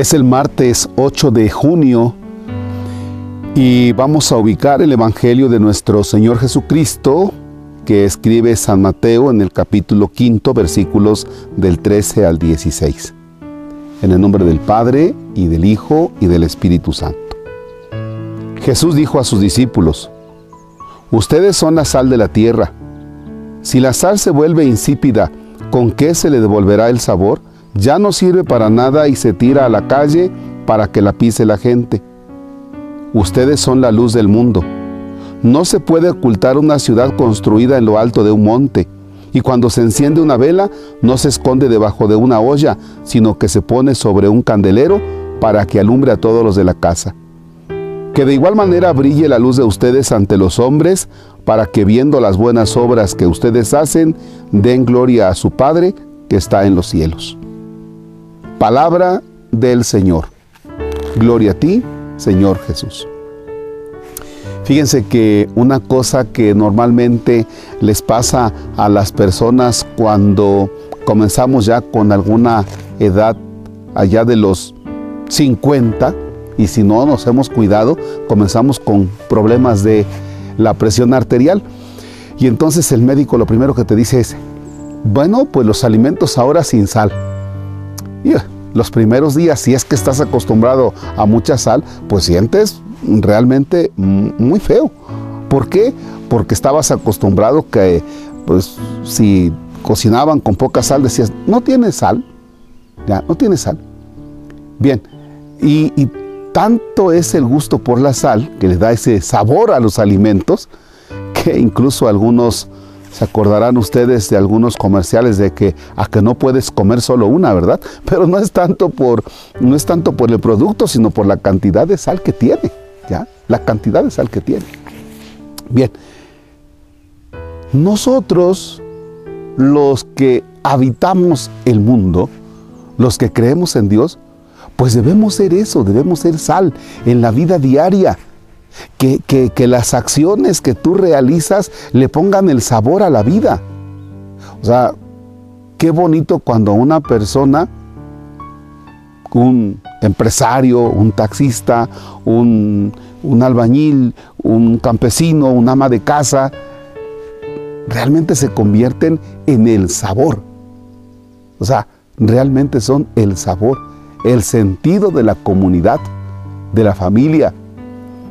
Es el martes 8 de junio y vamos a ubicar el Evangelio de nuestro Señor Jesucristo que escribe San Mateo en el capítulo quinto, versículos del 13 al 16. En el nombre del Padre y del Hijo y del Espíritu Santo. Jesús dijo a sus discípulos, Ustedes son la sal de la tierra. Si la sal se vuelve insípida, ¿con qué se le devolverá el sabor? Ya no sirve para nada y se tira a la calle para que la pise la gente. Ustedes son la luz del mundo. No se puede ocultar una ciudad construida en lo alto de un monte, y cuando se enciende una vela no se esconde debajo de una olla, sino que se pone sobre un candelero para que alumbre a todos los de la casa. Que de igual manera brille la luz de ustedes ante los hombres, para que viendo las buenas obras que ustedes hacen, den gloria a su Padre que está en los cielos. Palabra del Señor. Gloria a ti, Señor Jesús. Fíjense que una cosa que normalmente les pasa a las personas cuando comenzamos ya con alguna edad allá de los 50 y si no nos hemos cuidado, comenzamos con problemas de la presión arterial. Y entonces el médico lo primero que te dice es, bueno, pues los alimentos ahora sin sal. Los primeros días, si es que estás acostumbrado a mucha sal, pues sientes realmente muy feo. ¿Por qué? Porque estabas acostumbrado que, pues, si cocinaban con poca sal, decías, no tiene sal, ya, no tiene sal. Bien, y, y tanto es el gusto por la sal, que le da ese sabor a los alimentos, que incluso algunos se acordarán ustedes de algunos comerciales de que a que no puedes comer solo una, ¿verdad? Pero no es tanto por no es tanto por el producto, sino por la cantidad de sal que tiene, ¿ya? La cantidad de sal que tiene. Bien. Nosotros los que habitamos el mundo, los que creemos en Dios, pues debemos ser eso, debemos ser sal en la vida diaria que, las acciones que tú realizas le pongan el sabor a la vida. O sea, qué bonito cuando una persona, un empresario, un taxista, un, un, albañil, un campesino, un ama de casa, realmente se convierten en el sabor. O sea, realmente son el sabor, el sentido de la comunidad, de la familia,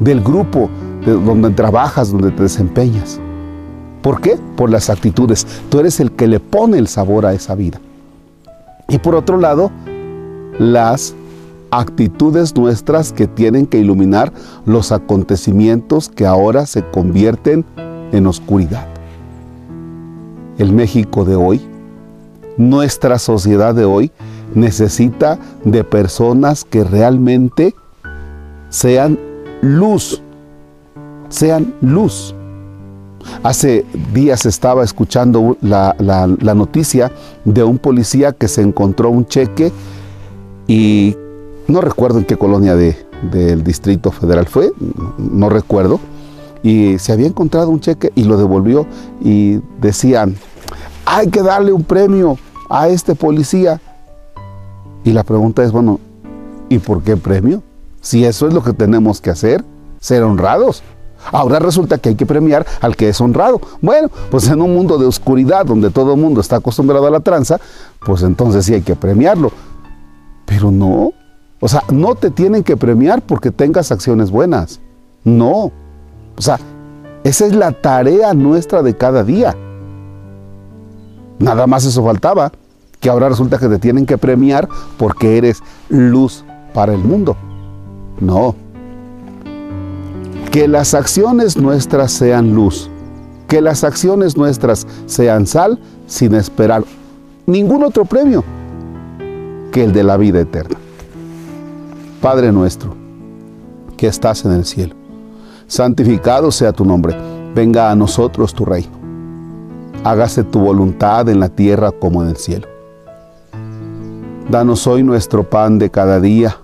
del grupo de donde trabajas, donde te desempeñas. ¿Por qué? Por las actitudes. Tú eres el que le pone el sabor a esa vida. Y por otro lado, las actitudes nuestras que tienen que iluminar los acontecimientos que ahora se convierten en oscuridad. El México de hoy, nuestra sociedad de hoy, necesita de personas que realmente sean luz, sean luz. Hace días estaba escuchando la, noticia de un policía que se encontró un cheque y no recuerdo en qué colonia del Distrito Federal fue, no recuerdo, y se había encontrado un cheque y lo devolvió y decían, hay que darle un premio a este policía. Y la pregunta es, bueno, ¿y por qué premio? Si eso es lo que tenemos que hacer, ser honrados. Ahora resulta que hay que premiar al que es honrado. Bueno, pues en un mundo de oscuridad donde todo el mundo está acostumbrado a la tranza, pues entonces sí hay que premiarlo. Pero no. O sea, no te tienen que premiar porque tengas acciones buenas. No. O sea, esa es la tarea nuestra de cada día. Nada más eso faltaba, que ahora resulta que te tienen que premiar porque eres luz para el mundo. No. Que las acciones nuestras sean luz, que las acciones nuestras sean sal sin esperar ningún otro premio que el de la vida eterna. Padre nuestro, que estás en el cielo, santificado sea tu nombre, venga a nosotros tu reino, hágase tu voluntad en la tierra como en el cielo. Danos hoy nuestro pan de cada día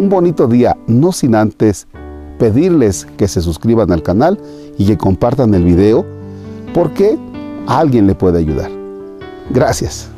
un bonito día, no sin antes pedirles que se suscriban al canal y que compartan el video porque alguien le puede ayudar. Gracias.